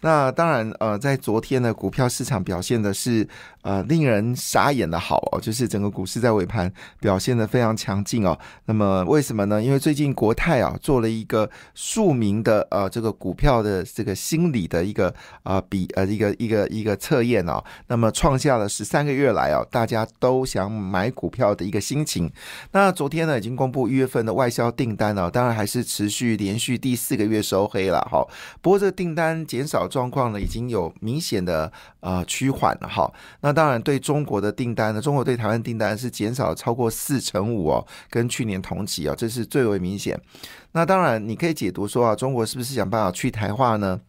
那当然，呃，在昨天呢，股票市场表现的是。呃，令人傻眼的好哦，就是整个股市在尾盘表现的非常强劲哦。那么为什么呢？因为最近国泰啊做了一个庶民的呃这个股票的这个心理的一个啊比呃一个一个一个测验哦，那么创下了十三个月来哦大家都想买股票的一个心情。那昨天呢已经公布一月份的外销订单了，当然还是持续连续第四个月收黑了哈。不过这个订单减少状况呢已经有明显的呃趋缓了哈。那当然，对中国的订单呢，中国对台湾订单是减少超过四成五哦，跟去年同期啊，这是最为明显。那当然，你可以解读说啊，中国是不是想办法去台化呢？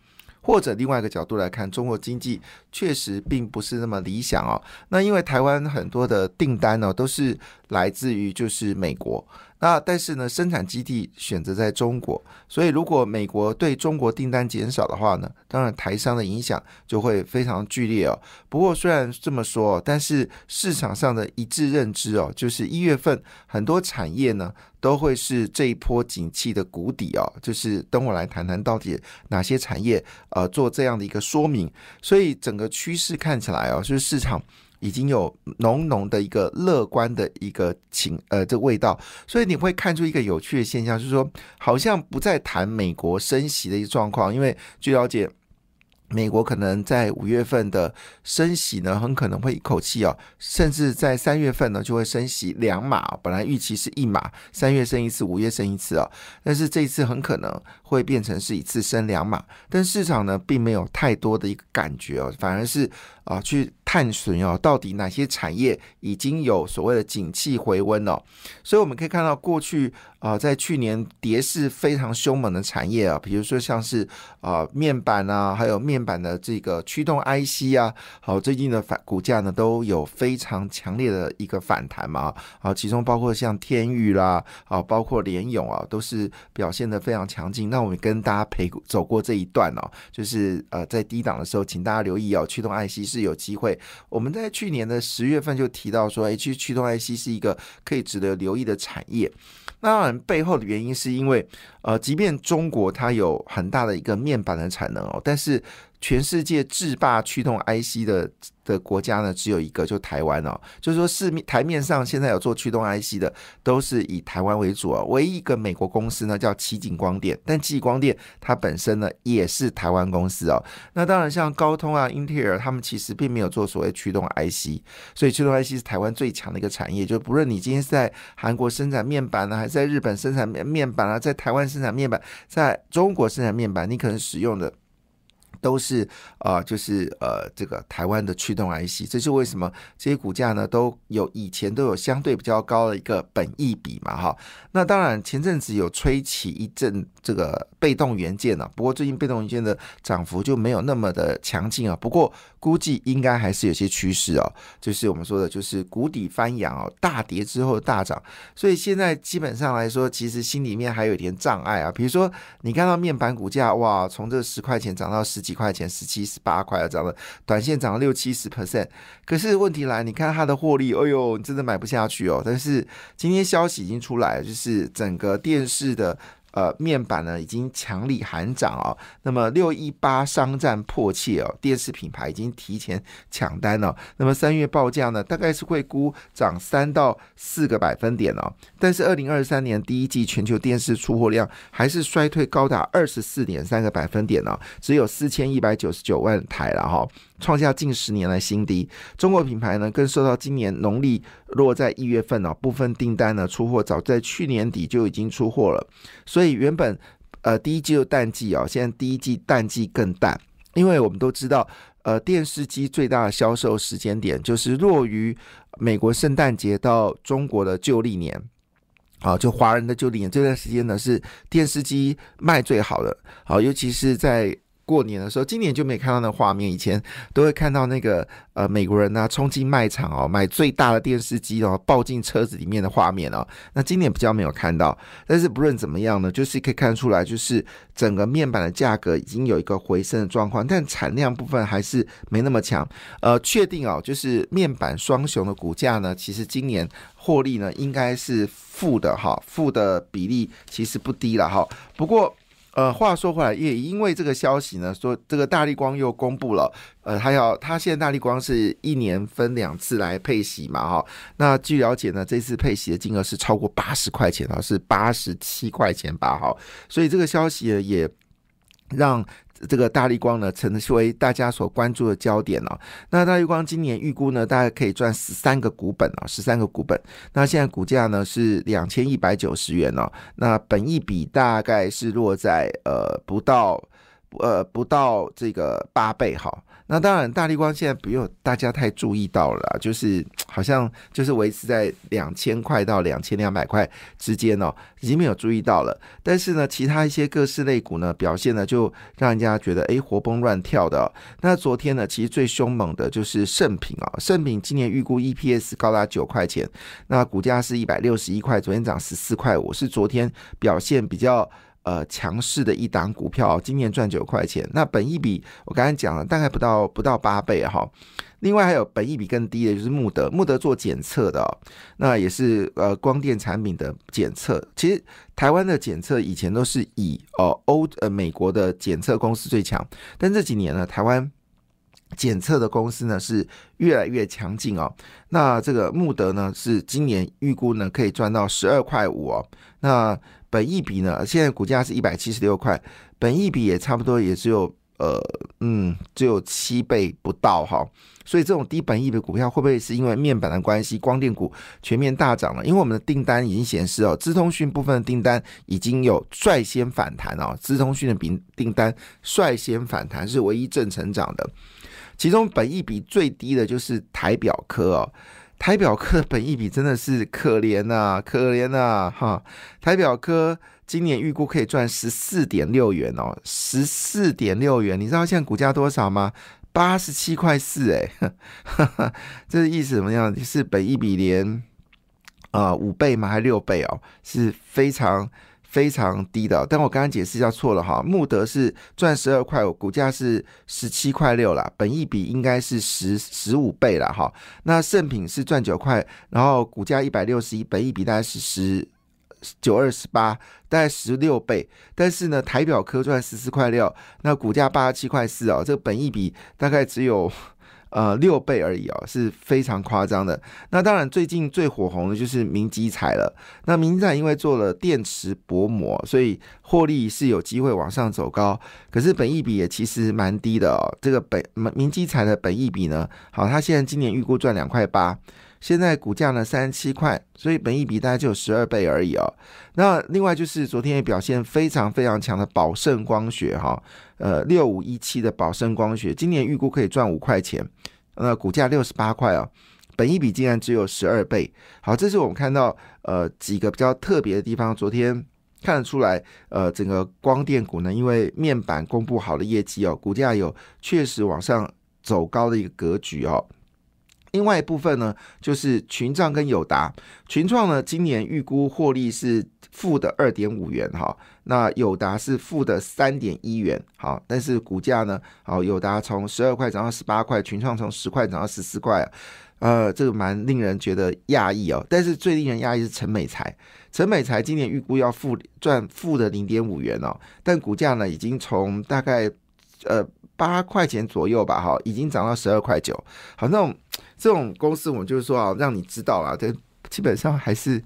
或者另外一个角度来看，中国经济确实并不是那么理想哦。那因为台湾很多的订单呢，都是来自于就是美国。那但是呢，生产基地选择在中国，所以如果美国对中国订单减少的话呢，当然台商的影响就会非常剧烈哦。不过虽然这么说，但是市场上的一致认知哦，就是一月份很多产业呢都会是这一波景气的谷底哦。就是等我来谈谈到底哪些产业呃做这样的一个说明，所以整个趋势看起来哦，就是市场。已经有浓浓的一个乐观的一个情呃这味道，所以你会看出一个有趣的现象，就是说好像不再谈美国升息的一个状况，因为据了解。美国可能在五月份的升息呢，很可能会一口气哦，甚至在三月份呢就会升息两码。本来预期是一码，三月升一次，五月升一次哦，但是这一次很可能会变成是一次升两码。但市场呢并没有太多的一个感觉哦，反而是啊去探寻哦，到底哪些产业已经有所谓的景气回温哦。所以我们可以看到过去。啊，在去年跌势非常凶猛的产业啊，比如说像是啊面板啊，还有面板的这个驱动 IC 啊，好，最近的反股价呢都有非常强烈的一个反弹嘛，啊，其中包括像天宇啦，啊，包括联勇啊，都是表现的非常强劲。那那我们跟大家陪走过这一段哦，就是呃在低档的时候，请大家留意哦，驱动 IC 是有机会。我们在去年的十月份就提到说，哎，其实驱动 IC 是一个可以值得留意的产业。那当然背后的原因是因为，呃，即便中国它有很大的一个面板的产能哦，但是。全世界制霸驱动 IC 的的国家呢，只有一个，就台湾哦。就是说，市面台面上现在有做驱动 IC 的，都是以台湾为主哦。唯一一个美国公司呢，叫奇景光电，但奇景光电它本身呢，也是台湾公司哦。那当然，像高通啊、英特尔，他们其实并没有做所谓驱动 IC，所以驱动 IC 是台湾最强的一个产业。就不论你今天是在韩国生产面板呢，还是在日本生产面面板啊，在台湾生产面板，在中国生产面板，你可能使用的。都是啊，就是呃，这个台湾的驱动 IC，这是为什么这些股价呢都有以前都有相对比较高的一个本益比嘛，哈。那当然前阵子有吹起一阵这个被动元件呢，不过最近被动元件的涨幅就没有那么的强劲啊。不过估计应该还是有些趋势哦，就是我们说的，就是谷底翻扬哦，大跌之后大涨。所以现在基本上来说，其实心里面还有一点障碍啊。比如说你看到面板股价哇，从这十块钱涨到十几。块钱十七十八块啊，涨了，短线涨了六七十 percent。可是问题来，你看它的获利，哎呦，你真的买不下去哦。但是今天消息已经出来，就是整个电视的。呃，面板呢已经强力喊涨哦，那么六一八商战迫切哦，电视品牌已经提前抢单了。那么三月报价呢，大概是会估涨三到四个百分点哦。但是二零二三年第一季全球电视出货量还是衰退高达二十四点三个百分点呢，只有四千一百九十九万台了哈。创下近十年来新低。中国品牌呢，更受到今年农历落在一月份哦，部分订单呢出货早在去年底就已经出货了。所以原本呃第一季的淡季哦，现在第一季淡季更淡，因为我们都知道，呃电视机最大的销售时间点就是落于美国圣诞节到中国的旧历年，啊，就华人的旧历年这段时间呢是电视机卖最好的，好，尤其是在。过年的时候，今年就没看到那画面，以前都会看到那个呃美国人呢冲进卖场哦，买最大的电视机哦，抱进车子里面的画面哦。那今年比较没有看到，但是不论怎么样呢，就是可以看出来，就是整个面板的价格已经有一个回升的状况，但产量部分还是没那么强。呃，确定哦，就是面板双雄的股价呢，其实今年获利呢应该是负的哈，负的比例其实不低了哈。不过。呃，话说回来，也因为这个消息呢，说这个大力光又公布了，呃，他要他现在大力光是一年分两次来配息嘛，哈。那据了解呢，这次配息的金额是超过八十块钱啊，是八十七块钱吧，哈。所以这个消息也让。这个大力光呢，成为大家所关注的焦点了。那大力光今年预估呢，大概可以赚十三个股本啊，十三个股本。那现在股价呢是两千一百九十元哦，那本一比大概是落在呃不到呃不到这个八倍哈。那当然，大力光现在不用大家太注意到了，就是 好像就是维持在两千块到两千两百块之间哦，已经没有注意到了。但是呢，其他一些各式类股呢，表现呢就让人家觉得哎活蹦乱跳的。那昨天呢，其实最凶猛的就是盛品啊，盛品今年预估 EPS 高达九块钱，那股价是一百六十一块，昨天涨十四块五，是昨天表现比较。呃，强势的一档股票，今年赚九块钱。那本益比我刚才讲了，大概不到不到八倍哈。另外还有本益比更低的，就是穆德，穆德做检测的，那也是呃光电产品的检测。其实台湾的检测以前都是以哦欧呃美国的检测公司最强，但这几年呢，台湾检测的公司呢是越来越强劲哦。那这个穆德呢是今年预估呢可以赚到十二块五哦。那本益比呢？现在股价是一百七十六块，本益比也差不多也只有呃嗯只有七倍不到哈，所以这种低本益比股票会不会是因为面板的关系，光电股全面大涨了？因为我们的订单已经显示哦，资通讯部分的订单已经有率先反弹哦，资通讯的订订单率先反弹是唯一正成长的，其中本益比最低的就是台表科哦。台表科本益比真的是可怜呐，可怜呐，哈！台表科今年预估可以赚十四点六元哦，十四点六元，你知道现在股价多少吗？八十七块四，哎，这是意思怎么样？是本益比连啊五倍吗？还六倍哦？是非常。非常低的，但我刚刚解释一下错了哈。穆德是赚十二块五，股价是十七块六啦，本益比应该是十十五倍了哈。那圣品是赚九块，然后股价一百六十一，本益比大概是十九二十八，大概十六倍。但是呢，台表科赚十四块六，那股价八十七块四哦，这个本益比大概只有。呃，六倍而已哦，是非常夸张的。那当然，最近最火红的就是明基彩了。那明基彩因为做了电池薄膜，所以获利是有机会往上走高。可是本益比也其实蛮低的哦。这个本明基彩的本益比呢，好，它现在今年预估赚两块八。现在股价呢三十七块，所以本益比大概就有十二倍而已哦。那另外就是昨天也表现非常非常强的宝盛光学哈，呃六五一七的宝盛光学，今年预估可以赚五块钱，那股价六十八块哦，本一笔竟然只有十二倍。好，这是我们看到呃几个比较特别的地方。昨天看得出来，呃整个光电股呢，因为面板公布好的业绩哦，股价有确实往上走高的一个格局哦。另外一部分呢，就是群创跟友达。群创呢，今年预估获利是负的二点五元哈，那友达是负的三点一元。好，但是股价呢，好友达从十二块涨到十八块，群创从十块涨到十四块，呃，这个蛮令人觉得讶异哦。但是最令人讶异是陈美才，陈美才今年预估要负赚负的零点五元哦，但股价呢，已经从大概呃。八块钱左右吧，哈，已经涨到十二块九。好，那种这种公司，我们就是说啊，让你知道了，这基本上还是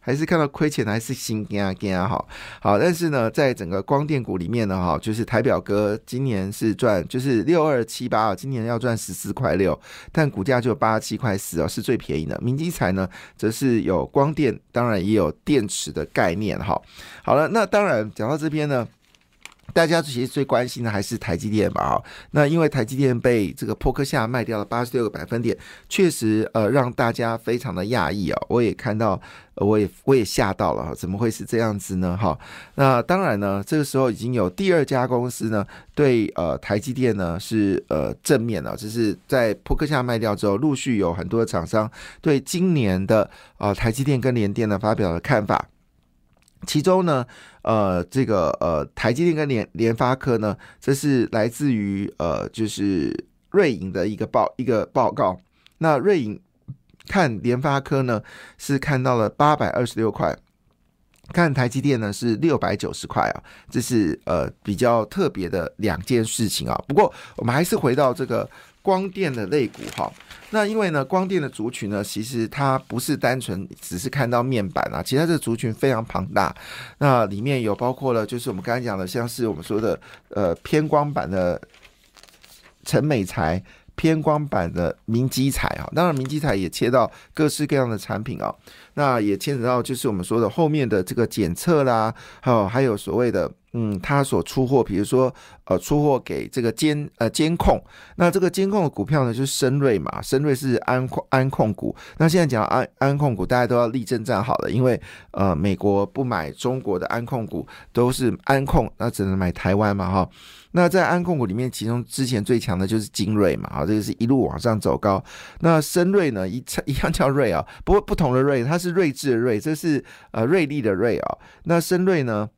还是看到亏钱，还是心惊啊惊啊，哈。好，但是呢，在整个光电股里面呢，哈，就是台表哥今年是赚，就是六二七八啊，今年要赚十四块六，但股价就八十七块四哦，是最便宜的。明基材呢，则是有光电，当然也有电池的概念，哈。好了，那当然讲到这边呢。大家其实最关心的还是台积电吧，那因为台积电被这个破克夏卖掉了八十六个百分点，确实呃让大家非常的讶异啊。我也看到，我也我也吓到了哈，怎么会是这样子呢？哈，那当然呢，这个时候已经有第二家公司呢对呃台积电呢是呃正面了，就是在破克夏卖掉之后，陆续有很多的厂商对今年的呃台积电跟联电呢发表了看法。其中呢，呃，这个呃，台积电跟联联发科呢，这是来自于呃，就是瑞银的一个报一个报告。那瑞银看联发科呢，是看到了八百二十六块，看台积电呢是六百九十块啊，这是呃比较特别的两件事情啊。不过我们还是回到这个光电的类股哈。那因为呢，光电的族群呢，其实它不是单纯只是看到面板啊，其实它这族群非常庞大。那里面有包括了，就是我们刚才讲的，像是我们说的呃偏光板的陈美才。偏光板的明基材啊，当然明基材也切到各式各样的产品啊，那也牵扯到就是我们说的后面的这个检测啦，还有还有所谓的嗯，他所出货，比如说呃出货给这个监呃监控，那这个监控的股票呢就是深瑞嘛，深瑞是安控安控股，那现在讲安安控股，大家都要立正站好了，因为呃美国不买中国的安控股，都是安控，那只能买台湾嘛哈。那在安控股里面，其中之前最强的就是精锐嘛，啊，这个是一路往上走高。那深瑞呢，一 一样叫瑞啊，不过不同的瑞，它是睿智的睿，这是呃锐利的锐啊。那深瑞呢？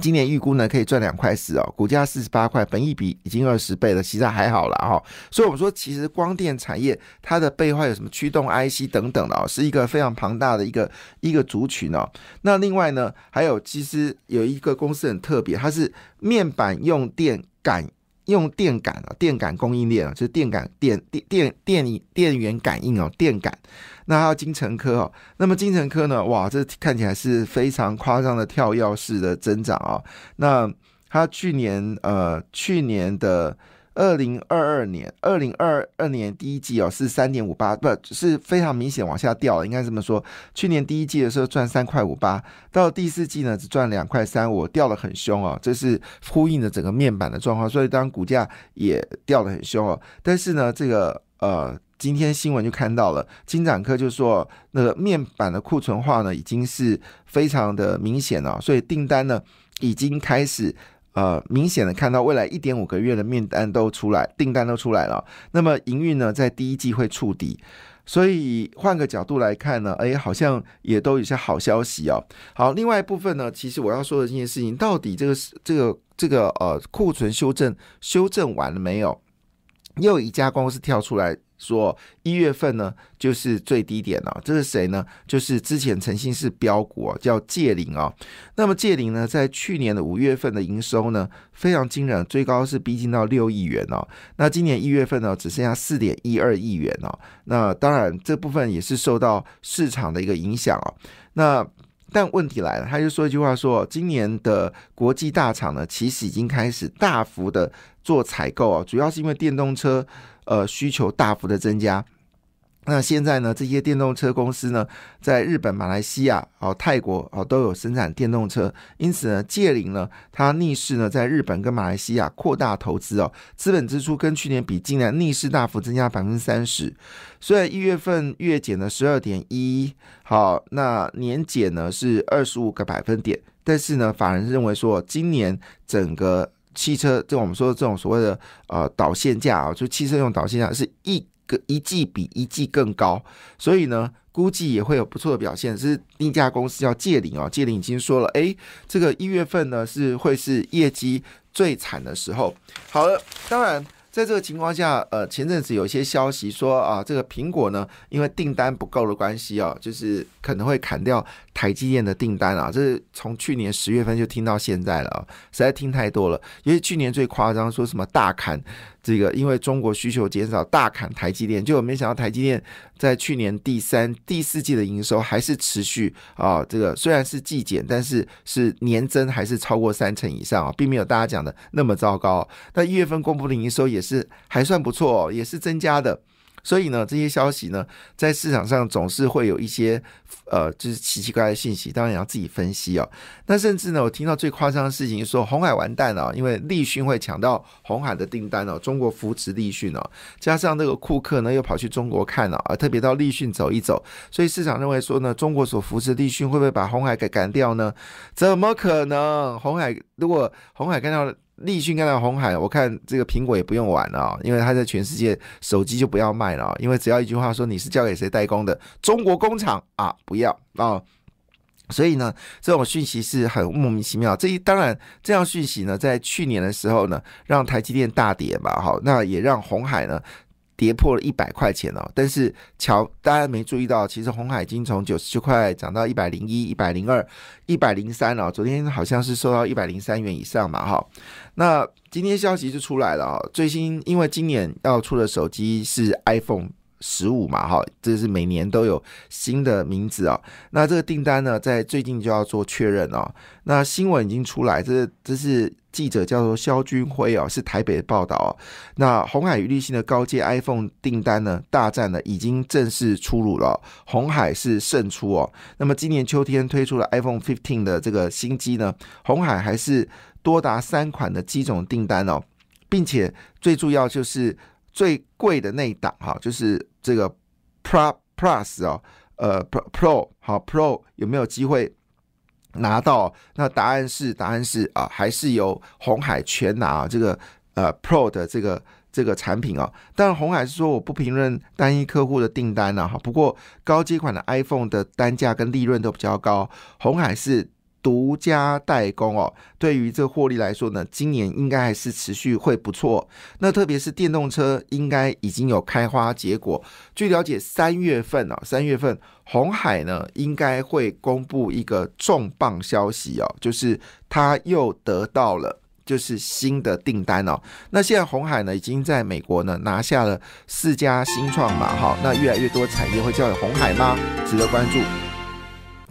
今年预估呢可以赚两块四哦，股价四十八块，本益比已经二十倍了，其实还好了哈。所以我们说，其实光电产业它的背后有什么驱动 IC 等等的哦，是一个非常庞大的一个一个族群哦。那另外呢，还有其实有一个公司很特别，它是面板用电感用电感啊，电感供应链啊，就是电感电电电电电源感应哦，电感。那还有金城科哦，那么金城科呢？哇，这看起来是非常夸张的跳跃式的增长啊！那它去年呃，去年的二零二二年，二零二二年第一季哦是三点五八，不是非常明显往下掉了，应该这么说。去年第一季的时候赚三块五八，到第四季呢只赚两块三五，掉的很凶哦，这是呼应着整个面板的状况，所以当股价也掉的很凶哦。但是呢，这个呃。今天新闻就看到了，金展科就说，那个面板的库存化呢，已经是非常的明显了，所以订单呢已经开始呃明显的看到未来一点五个月的面单都出来，订单都出来了。那么营运呢，在第一季会触底，所以换个角度来看呢，哎，好像也都有些好消息哦。好，另外一部分呢，其实我要说的这件事情，到底这个是这个这个呃库存修正修正完了没有？又一家公司跳出来。说一月份呢，就是最低点了。这是谁呢？就是之前诚信是标股，叫借灵啊。那么借灵呢，在去年的五月份的营收呢，非常惊人，最高是逼近到六亿元哦。那今年一月份呢，只剩下四点一二亿元哦。那当然，这部分也是受到市场的一个影响哦。那但问题来了，他就说一句话说，今年的国际大厂呢，其实已经开始大幅的做采购啊，主要是因为电动车。呃，需求大幅的增加。那现在呢，这些电动车公司呢，在日本、马来西亚、哦泰国哦都有生产电动车。因此呢，借灵呢，它逆势呢，在日本跟马来西亚扩大投资哦，资本支出跟去年比，竟然逆势大幅增加百分之三十。虽然一月份月减了十二点一，好，那年减呢是二十五个百分点。但是呢，法人认为说，今年整个汽车，就我们说的这种所谓的呃导线价啊，就汽车用导线价是一个一季比一季更高，所以呢，估计也会有不错的表现。是另一家公司叫借领哦，借领已经说了，哎，这个一月份呢是会是业绩最惨的时候。好了，当然。在这个情况下，呃，前阵子有一些消息说啊，这个苹果呢，因为订单不够的关系啊，就是可能会砍掉台积电的订单啊。这是从去年十月份就听到现在了啊，实在听太多了。因为去年最夸张，说什么大砍。这个因为中国需求减少，大砍台积电，就没想到台积电在去年第三、第四季的营收还是持续啊，这个虽然是季减，但是是年增还是超过三成以上啊，并没有大家讲的那么糟糕。那一月份公布的营收也是还算不错，也是增加的。所以呢，这些消息呢，在市场上总是会有一些呃，就是奇奇怪怪的信息，当然也要自己分析哦。那甚至呢，我听到最夸张的事情，说红海完蛋了，因为立讯会抢到红海的订单哦，中国扶持立讯哦，加上那个库克呢又跑去中国看了啊，特别到立讯走一走，所以市场认为说呢，中国所扶持立讯会不会把红海给赶掉呢？怎么可能？红海如果红海干掉立讯看到红海，我看这个苹果也不用玩了，因为它在全世界手机就不要卖了，因为只要一句话说你是交给谁代工的，中国工厂啊不要啊，所以呢，这种讯息是很莫名其妙。这一当然这样讯息呢，在去年的时候呢，让台积电大跌吧，好，那也让红海呢。跌破了一百块钱哦，但是乔大家没注意到，其实红海已经从九十九块涨到一百零一、一百零二、一百零三了。昨天好像是收到一百零三元以上嘛，哈。那今天消息就出来了啊，最新因为今年要出的手机是 iPhone。十五嘛，哈，这是每年都有新的名字啊。那这个订单呢，在最近就要做确认哦。那新闻已经出来，这这是记者叫做肖军辉哦，是台北的报道哦。那红海与立信的高阶 iPhone 订单呢，大战呢已经正式出炉了，红海是胜出哦。那么今年秋天推出了 iPhone 15的这个新机呢，红海还是多达三款的机种订单哦，并且最重要就是最贵的那一档哈，就是。这个 Pro Plus 哦，呃 Pro，Pro 好 Pro 有没有机会拿到？那答案是答案是啊，还是由红海全拿这个呃 Pro 的这个这个产品啊。但红海是说我不评论单一客户的订单呢哈。不过高阶款的 iPhone 的单价跟利润都比较高，红海是。独家代工哦，对于这获利来说呢，今年应该还是持续会不错。那特别是电动车，应该已经有开花结果。据了解，三月份哦，三月份红海呢应该会公布一个重磅消息哦，就是他又得到了就是新的订单哦。那现在红海呢已经在美国呢拿下了四家新创嘛，哈，那越来越多产业会交给红海吗？值得关注。